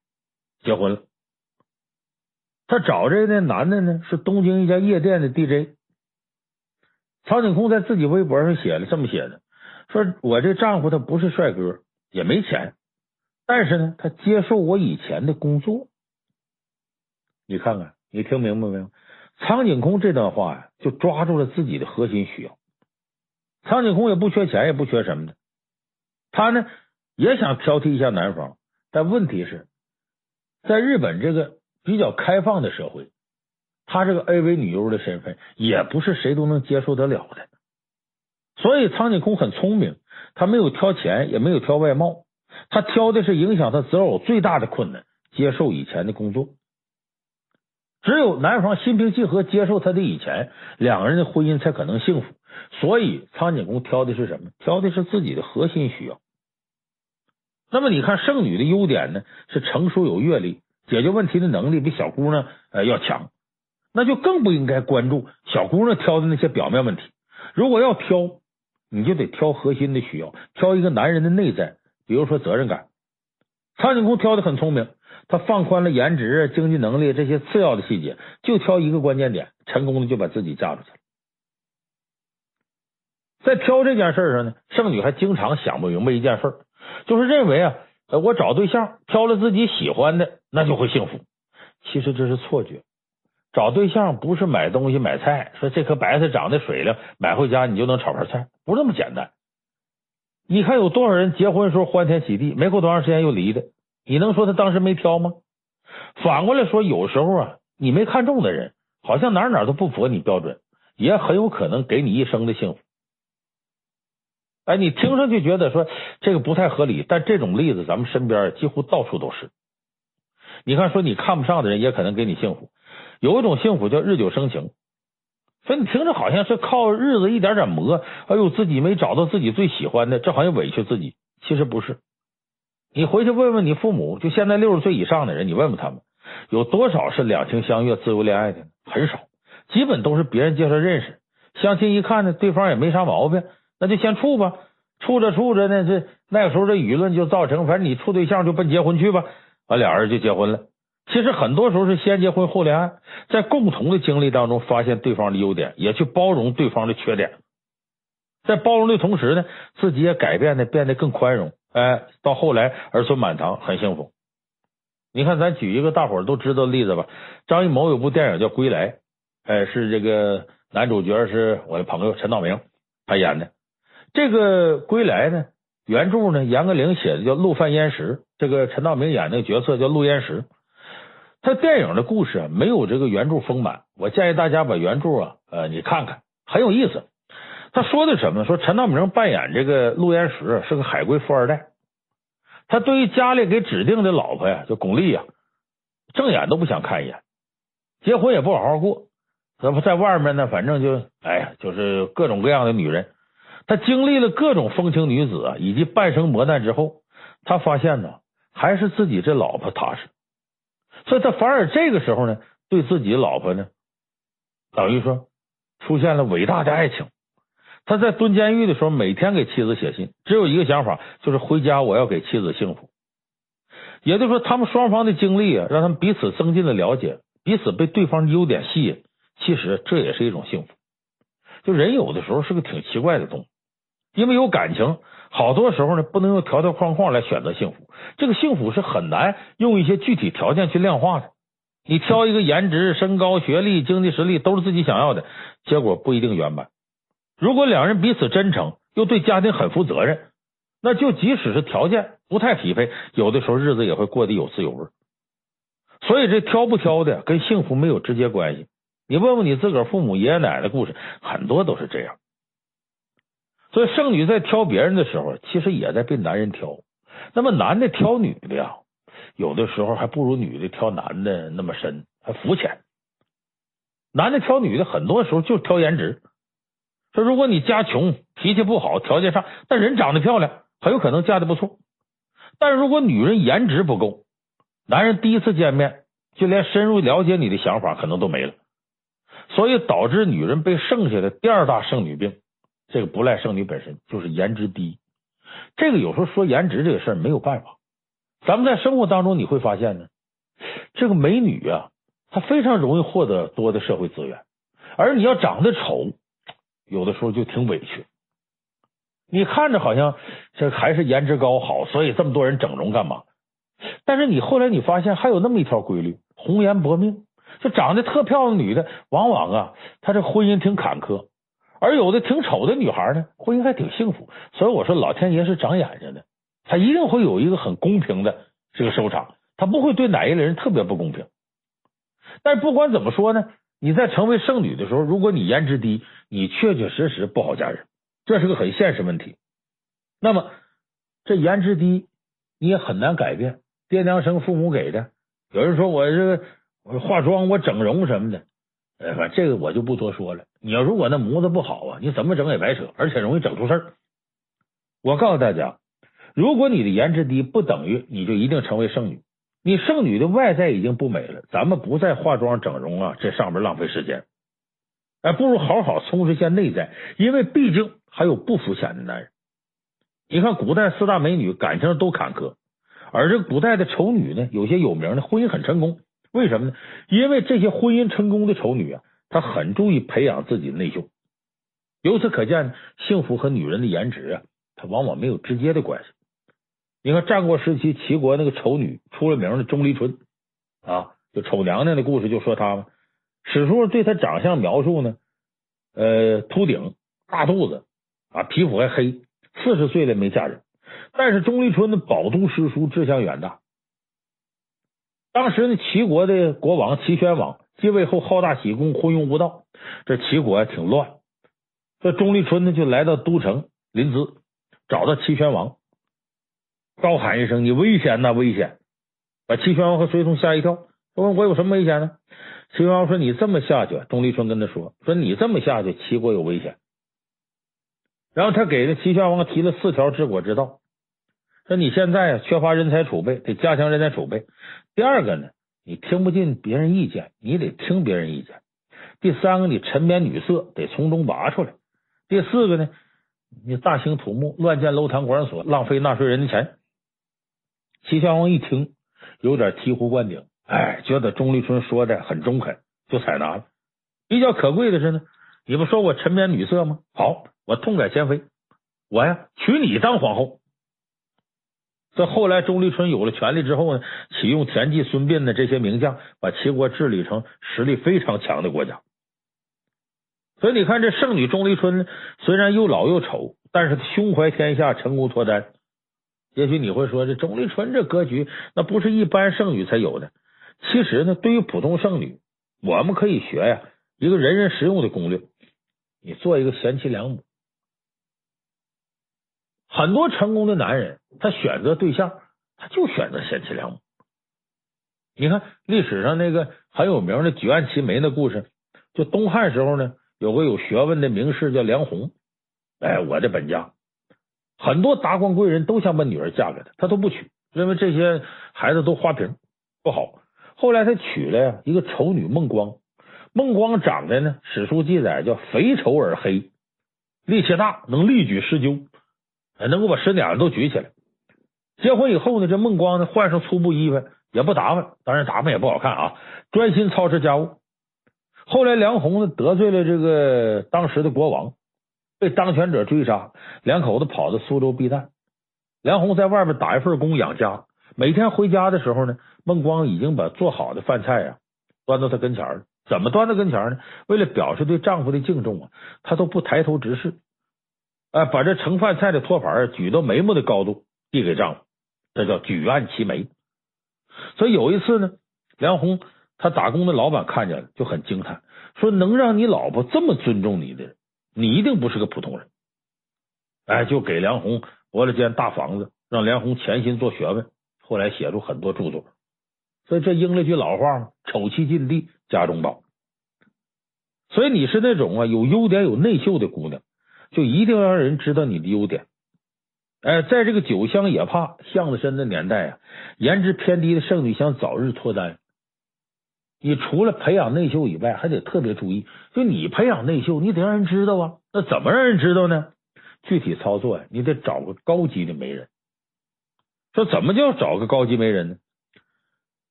结婚了。他找这个男的呢，是东京一家夜店的 DJ。苍井空在自己微博上写了这么写的：说我这丈夫他不是帅哥，也没钱，但是呢，他接受我以前的工作。你看看，你听明白没有？苍井空这段话呀，就抓住了自己的核心需要。苍井空也不缺钱，也不缺什么的，他呢也想挑剔一下男方，但问题是，在日本这个。比较开放的社会，她这个 AV 女优的身份也不是谁都能接受得了的。所以苍井空很聪明，她没有挑钱，也没有挑外貌，她挑的是影响她择偶最大的困难——接受以前的工作。只有男方心平气和接受他的以前，两个人的婚姻才可能幸福。所以苍井空挑的是什么？挑的是自己的核心需要。那么你看剩女的优点呢？是成熟有阅历。解决问题的能力比小姑娘呃要强，那就更不应该关注小姑娘挑的那些表面问题。如果要挑，你就得挑核心的需要，挑一个男人的内在，比如说责任感。苍井空挑的很聪明，他放宽了颜值、经济能力这些次要的细节，就挑一个关键点，成功的就把自己嫁出去了。在挑这件事上呢，剩女还经常想不明白一件事，就是认为啊，我找对象挑了自己喜欢的，那就会幸福。其实这是错觉。找对象不是买东西买菜，说这颗白菜长得水灵，买回家你就能炒盘菜，不是那么简单。你看有多少人结婚时候欢天喜地，没过多长时间又离的，你能说他当时没挑吗？反过来说，有时候啊，你没看中的人，好像哪哪都不符合你标准，也很有可能给你一生的幸福。哎，你听上去觉得说这个不太合理，但这种例子咱们身边几乎到处都是。你看，说你看不上的人，也可能给你幸福。有一种幸福叫日久生情，所以你听着好像是靠日子一点点磨。哎呦，自己没找到自己最喜欢的，这好像委屈自己。其实不是。你回去问问你父母，就现在六十岁以上的人，你问问他们，有多少是两情相悦、自由恋爱的？很少，基本都是别人介绍认识，相亲一看呢，对方也没啥毛病，那就先处吧。处着处着呢，这那个时候这舆论就造成，反正你处对象就奔结婚去吧。完，俩人就结婚了。其实很多时候是先结婚后恋爱，在共同的经历当中发现对方的优点，也去包容对方的缺点。在包容的同时呢，自己也改变的变得更宽容。哎，到后来儿孙满堂，很幸福。你看，咱举一个大伙儿都知道的例子吧。张艺谋有部电影叫《归来》，哎，是这个男主角是我的朋友陈道明他演的。这个《归来》呢，原著呢，严歌苓写的叫陆犯焉识，这个陈道明演那个角色叫陆焉识。他电影的故事啊，没有这个原著丰满。我建议大家把原著啊，呃，你看看，很有意思。他说的什么？说陈道明扮演这个陆焉识是个海归富二代，他对于家里给指定的老婆呀，就巩俐呀，正眼都不想看一眼，结婚也不好好过，那不在外面呢，反正就哎呀，就是各种各样的女人。他经历了各种风情女子啊，以及半生磨难之后，他发现呢，还是自己这老婆踏实。所以他反而这个时候呢，对自己老婆呢，等于说出现了伟大的爱情。他在蹲监狱的时候，每天给妻子写信，只有一个想法，就是回家我要给妻子幸福。也就是说，他们双方的经历啊，让他们彼此增进了了解，彼此被对方的优点吸引。其实这也是一种幸福。就人有的时候是个挺奇怪的动物，因为有感情。好多时候呢，不能用条条框框来选择幸福。这个幸福是很难用一些具体条件去量化的。你挑一个颜值、身高、学历、经济实力都是自己想要的，结果不一定圆满。如果两人彼此真诚，又对家庭很负责任，那就即使是条件不太匹配，有的时候日子也会过得有滋有味。所以这挑不挑的跟幸福没有直接关系。你问问你自个儿父母、爷爷奶奶的故事，很多都是这样。所以，剩女在挑别人的时候，其实也在被男人挑。那么，男的挑女的呀，有的时候还不如女的挑男的那么深，还肤浅。男的挑女的，很多时候就挑颜值。说，如果你家穷，脾气不好，条件差，但人长得漂亮，很有可能嫁的不错。但如果女人颜值不够，男人第一次见面就连深入了解你的想法可能都没了。所以，导致女人被剩下的第二大剩女病。这个不赖剩女本身，就是颜值低。这个有时候说颜值这个事儿没有办法。咱们在生活当中你会发现呢，这个美女啊，她非常容易获得多的社会资源，而你要长得丑，有的时候就挺委屈。你看着好像这还是颜值高好，所以这么多人整容干嘛？但是你后来你发现还有那么一条规律：红颜薄命。就长得特漂亮的女的，往往啊，她这婚姻挺坎坷。而有的挺丑的女孩呢，婚姻还挺幸福。所以我说，老天爷是长眼睛的，他一定会有一个很公平的这个收场，他不会对哪一个人特别不公平。但是不管怎么说呢，你在成为剩女的时候，如果你颜值低，你确确实实不好嫁人，这是个很现实问题。那么这颜值低，你也很难改变，爹娘生父母给的。有人说我这个我化妆，我整容什么的。哎，反正这个我就不多说了。你要如果那模子不好啊，你怎么整也白扯，而且容易整出事儿。我告诉大家，如果你的颜值低，不等于你就一定成为剩女。你剩女的外在已经不美了，咱们不再化妆整容啊，这上面浪费时间。哎，不如好好充实一下内在，因为毕竟还有不肤浅的男人。你看古代四大美女感情都坎坷，而这古代的丑女呢，有些有名的婚姻很成功。为什么呢？因为这些婚姻成功的丑女啊，她很注意培养自己的内秀。由此可见，幸福和女人的颜值啊，它往往没有直接的关系。你看战国时期齐国那个丑女出了名的钟离春啊，就丑娘娘的故事就说她嘛。史书对她长相描述呢，呃，秃顶、大肚子啊，皮肤还黑，四十岁了没嫁人。但是钟离春的饱读诗书，志向远大。当时呢，齐国的国王齐宣王继位后好大喜功，昏庸无道，这齐国挺乱。这钟离春呢，就来到都城临淄，找到齐宣王。高喊一声：“你危险呐，危险！”把齐宣王和随从吓一跳。说：“我有什么危险呢？”齐宣王说：“你这么下去。”钟离春跟他说：“说你这么下去，齐国有危险。”然后他给了齐宣王提了四条治国之道。说你现在啊，缺乏人才储备，得加强人才储备。第二个呢，你听不进别人意见，你得听别人意见。第三个，你沉湎女色，得从中拔出来。第四个呢，你大兴土木，乱建楼堂馆所，浪费纳税人的钱。齐宣王一听，有点醍醐灌顶，哎，觉得钟离春说的很中肯，就采纳了。比较可贵的是呢，你不说我沉湎女色吗？好，我痛改前非，我呀娶你当皇后。这后来钟离春有了权力之后呢，启用田忌、孙膑的这些名将，把齐国治理成实力非常强的国家。所以你看，这圣女钟离春，虽然又老又丑，但是胸怀天下，成功脱单。也许你会说，这钟离春这格局，那不是一般剩女才有的。其实呢，对于普通剩女，我们可以学呀一个人人实用的攻略：你做一个贤妻良母。很多成功的男人，他选择对象，他就选择贤妻良母。你看历史上那个很有名的举案齐眉的故事，就东汉时候呢，有个有学问的名士叫梁鸿，哎，我的本家。很多达官贵人都想把女儿嫁给他，他都不娶，认为这些孩子都花瓶不好。后来他娶了一个丑女孟光，孟光长得呢，史书记载叫肥丑而黑，力气大，能力举十鸠，能够把十两都举起来。结婚以后呢，这孟光呢换上粗布衣服，也不打扮，当然打扮也不好看啊，专心操持家务。后来梁鸿呢得罪了这个当时的国王。被当权者追杀，两口子跑到苏州避难。梁红在外边打一份工养家，每天回家的时候呢，孟光已经把做好的饭菜啊端到他跟前了。怎么端到跟前呢？为了表示对丈夫的敬重啊，他都不抬头直视，哎，把这盛饭菜的托盘举到眉毛的高度递给丈夫，这叫举案齐眉。所以有一次呢，梁红他打工的老板看见了就很惊叹，说：“能让你老婆这么尊重你的人。”你一定不是个普通人，哎，就给梁鸿拨了间大房子，让梁鸿潜心做学问，后来写出很多著作。所以这应了句老话嘛：“丑妻近地，家中宝。”所以你是那种啊有优点有内秀的姑娘，就一定要让人知道你的优点。哎，在这个酒香也怕巷子深的年代啊，颜值偏低的剩女想早日脱单。你除了培养内秀以外，还得特别注意。就你培养内秀，你得让人知道啊。那怎么让人知道呢？具体操作呀，你得找个高级的媒人。说怎么叫找个高级媒人呢？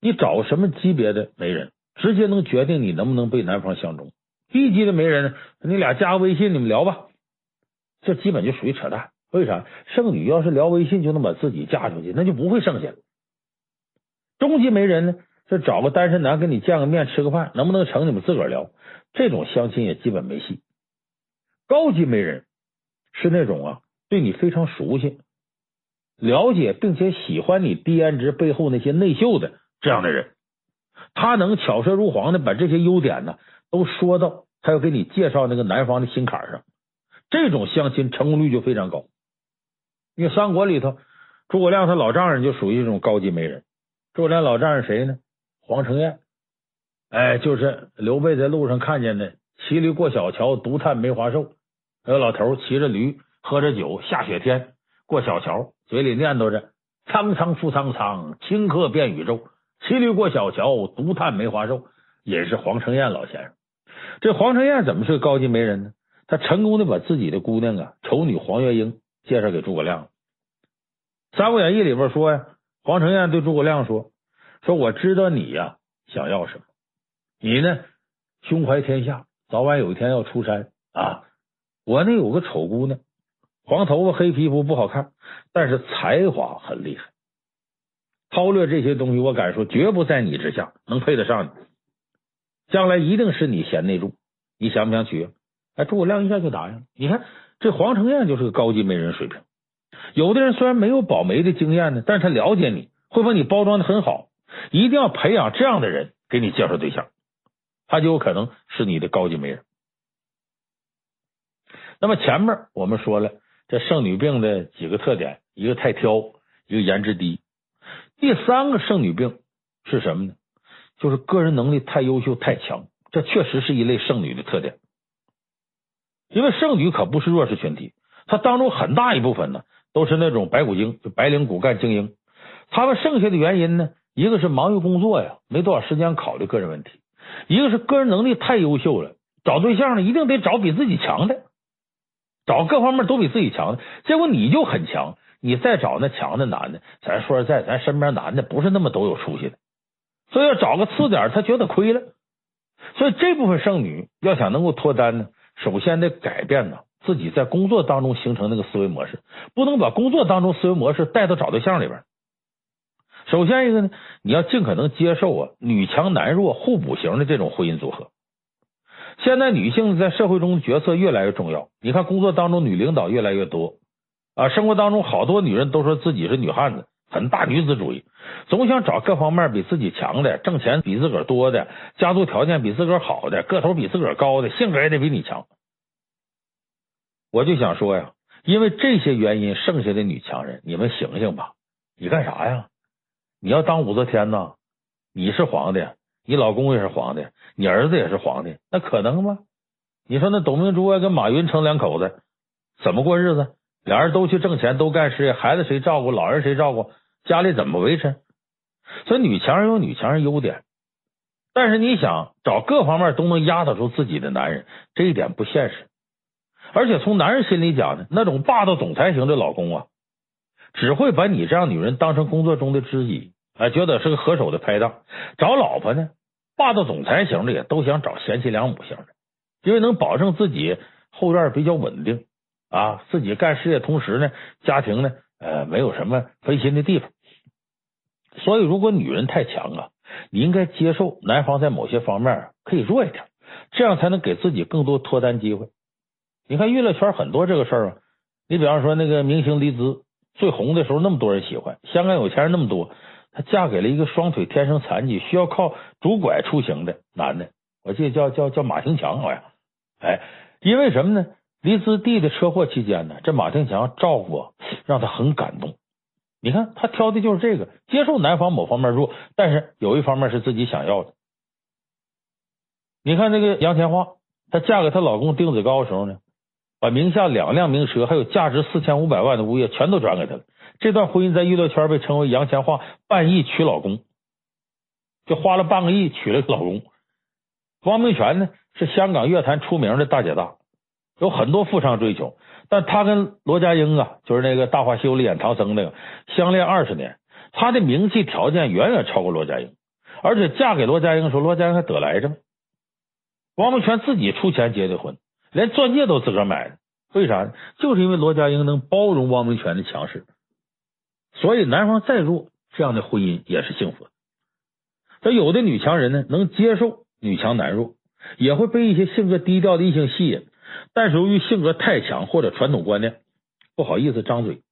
你找什么级别的媒人，直接能决定你能不能被男方相中。低级的媒人呢，你俩加个微信，你们聊吧。这基本就属于扯淡。为啥？剩女要是聊微信就能把自己嫁出去，那就不会剩下了。中级媒人呢？就找个单身男跟你见个面吃个饭，能不能成？你们自个儿聊。这种相亲也基本没戏。高级媒人是那种啊，对你非常熟悉、了解并且喜欢你低颜值背后那些内秀的这样的人，他能巧舌如簧的把这些优点呢都说到他要给你介绍那个男方的心坎上。这种相亲成功率就非常高。因为三国里头，诸葛亮他老丈人就属于这种高级媒人。诸葛亮老丈人谁呢？黄承彦，哎，就是刘备在路上看见的，骑驴过小桥，独叹梅花瘦。有老头骑着驴，喝着酒，下雪天过小桥，嘴里念叨着“苍苍复苍苍，顷刻变宇宙”。骑驴过小桥，独叹梅花瘦，也是黄承彦老先生。这黄承彦怎么是个高级媒人呢？他成功的把自己的姑娘啊，丑女黄月英介绍给诸葛亮。《三国演义》里边说呀，黄承彦对诸葛亮说。说我知道你呀想要什么，你呢胸怀天下，早晚有一天要出山啊！我那有个丑姑娘，黄头发黑皮肤不好看，但是才华很厉害。韬略这些东西，我敢说绝不在你之下，能配得上你。将来一定是你贤内助，你想不想娶？哎，诸葛亮一下就答应了。你看这黄承彦就是个高级媒人水平。有的人虽然没有保媒的经验呢，但是他了解你，会把你包装的很好。一定要培养这样的人给你介绍对象，他就有可能是你的高级媒人。那么前面我们说了，这圣女病的几个特点：一个太挑，一个颜值低。第三个圣女病是什么呢？就是个人能力太优秀、太强，这确实是一类剩女的特点。因为剩女可不是弱势群体，她当中很大一部分呢都是那种白骨精，就白领骨干精英。他们剩下的原因呢，一个是忙于工作呀，没多少时间考虑个人问题；一个是个人能力太优秀了，找对象呢一定得找比自己强的，找各方面都比自己强的。结果你就很强，你再找那强的男的，咱说实在，咱身边男的不是那么都有出息的。所以要找个次点，他觉得亏了。所以这部分剩女要想能够脱单呢，首先得改变呢自己在工作当中形成那个思维模式，不能把工作当中思维模式带到找对象里边。首先一个呢，你要尽可能接受啊女强男弱互补型的这种婚姻组合。现在女性在社会中角色越来越重要，你看工作当中女领导越来越多啊，生活当中好多女人都说自己是女汉子。很大女子主义，总想找各方面比自己强的，挣钱比自个儿多的，家族条件比自个儿好的，个头比自个儿高的，性格也得比你强。我就想说呀，因为这些原因，剩下的女强人，你们醒醒吧！你干啥呀？你要当武则天呐？你是皇帝，你老公也是皇帝，你儿子也是皇帝，那可能吗？你说那董明珠啊，跟马云成两口子，怎么过日子？俩人都去挣钱，都干事业，孩子谁照顾？老人谁照顾？家里怎么维持？所以女强人有女强人优点，但是你想找各方面都能压得住自己的男人，这一点不现实。而且从男人心里讲呢，那种霸道总裁型的老公啊，只会把你这样女人当成工作中的知己，啊，觉得是个合手的拍档。找老婆呢，霸道总裁型的也都想找贤妻良母型的，因为能保证自己后院比较稳定啊，自己干事业同时呢，家庭呢。呃，没有什么分心的地方，所以如果女人太强啊，你应该接受男方在某些方面可以弱一点，这样才能给自己更多脱单机会。你看娱乐圈很多这个事儿啊，你比方说那个明星黎姿最红的时候，那么多人喜欢，香港有钱人那么多，她嫁给了一个双腿天生残疾、需要靠拄拐出行的男的，我记得叫叫叫马廷强好像，哎，因为什么呢？黎姿弟的车祸期间呢，这马廷强照顾让他很感动。你看他挑的就是这个，接受男方某方面弱，但是有一方面是自己想要的。你看那个杨千嬅，她嫁给她老公丁子高的时候呢，把名下两辆名车还有价值四千五百万的物业全都转给他了。这段婚姻在娱乐圈被称为杨千嬅半亿娶老公，就花了半个亿娶了个老公。汪明荃呢，是香港乐坛出名的大姐大。有很多富商追求，但他跟罗家英啊，就是那个《大话西游》里演唐僧那个，相恋二十年，他的名气条件远远超过罗家英，而且嫁给罗家英的时候，罗家英还得了癌症。王明荃自己出钱结的婚，连钻戒都自个儿买的，为啥呢？就是因为罗家英能包容汪明荃的强势，所以男方再弱，这样的婚姻也是幸福的。但有的女强人呢，能接受女强男弱，也会被一些性格低调的异性吸引。但是由于性格太强或者传统观念，不好意思张嘴。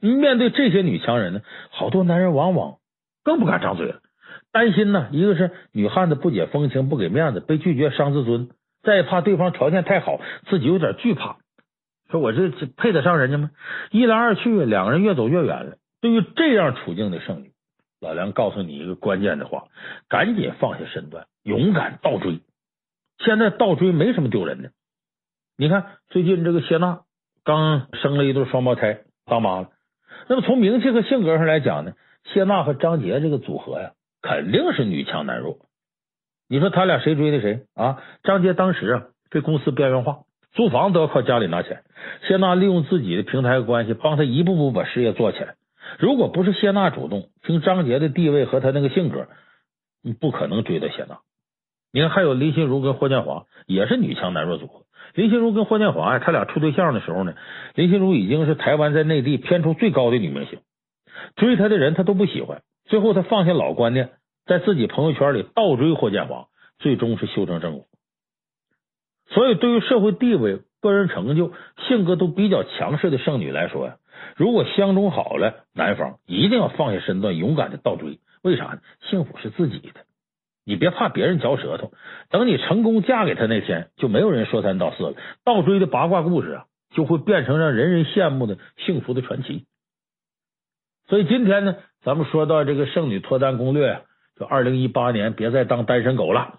面对这些女强人呢，好多男人往往更不敢张嘴了，担心呢，一个是女汉子不解风情、不给面子，被拒绝伤自尊；再怕对方条件太好，自己有点惧怕。说我这配得上人家吗？一来二去，两个人越走越远了。对于这样处境的剩女，老梁告诉你一个关键的话：赶紧放下身段，勇敢倒追。现在倒追没什么丢人的。你看，最近这个谢娜刚生了一对双胞胎，当妈了。那么从名气和性格上来讲呢，谢娜和张杰这个组合呀，肯定是女强男弱。你说他俩谁追的谁啊？张杰当时啊被公司边缘化，租房都要靠家里拿钱。谢娜利用自己的平台关系，帮他一步步把事业做起来。如果不是谢娜主动，凭张杰的地位和他那个性格，你不可能追到谢娜。你看，还有林心如跟霍建华，也是女强男弱组合。林心如跟霍建华呀，他俩处对象的时候呢，林心如已经是台湾在内地片酬最高的女明星，追她的人她都不喜欢。最后她放下老观念，在自己朋友圈里倒追霍建华，最终是修成正果。所以，对于社会地位、个人成就、性格都比较强势的剩女来说呀，如果相中好了，男方一定要放下身段，勇敢的倒追。为啥呢？幸福是自己的。你别怕别人嚼舌头，等你成功嫁给他那天，就没有人说三道四了。倒追的八卦故事啊，就会变成让人人羡慕的幸福的传奇。所以今天呢，咱们说到这个剩女脱单攻略啊，二零一八年别再当单身狗了，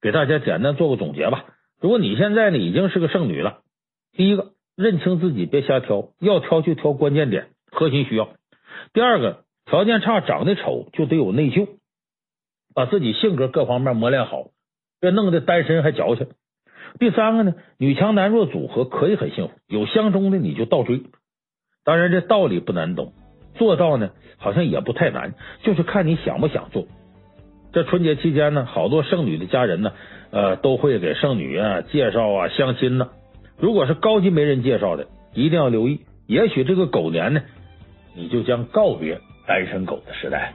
给大家简单做个总结吧。如果你现在呢已经是个剩女了，第一个认清自己，别瞎挑，要挑就挑关键点、核心需要。第二个，条件差、长得丑就得有内秀。把自己性格各方面磨练好，别弄得单身还矫情。第三个呢，女强男弱组合可以很幸福，有相中的你就倒追。当然这道理不难懂，做到呢好像也不太难，就是看你想不想做。这春节期间呢，好多剩女的家人呢，呃，都会给剩女啊介绍啊相亲呢。如果是高级媒人介绍的，一定要留意，也许这个狗年呢，你就将告别单身狗的时代。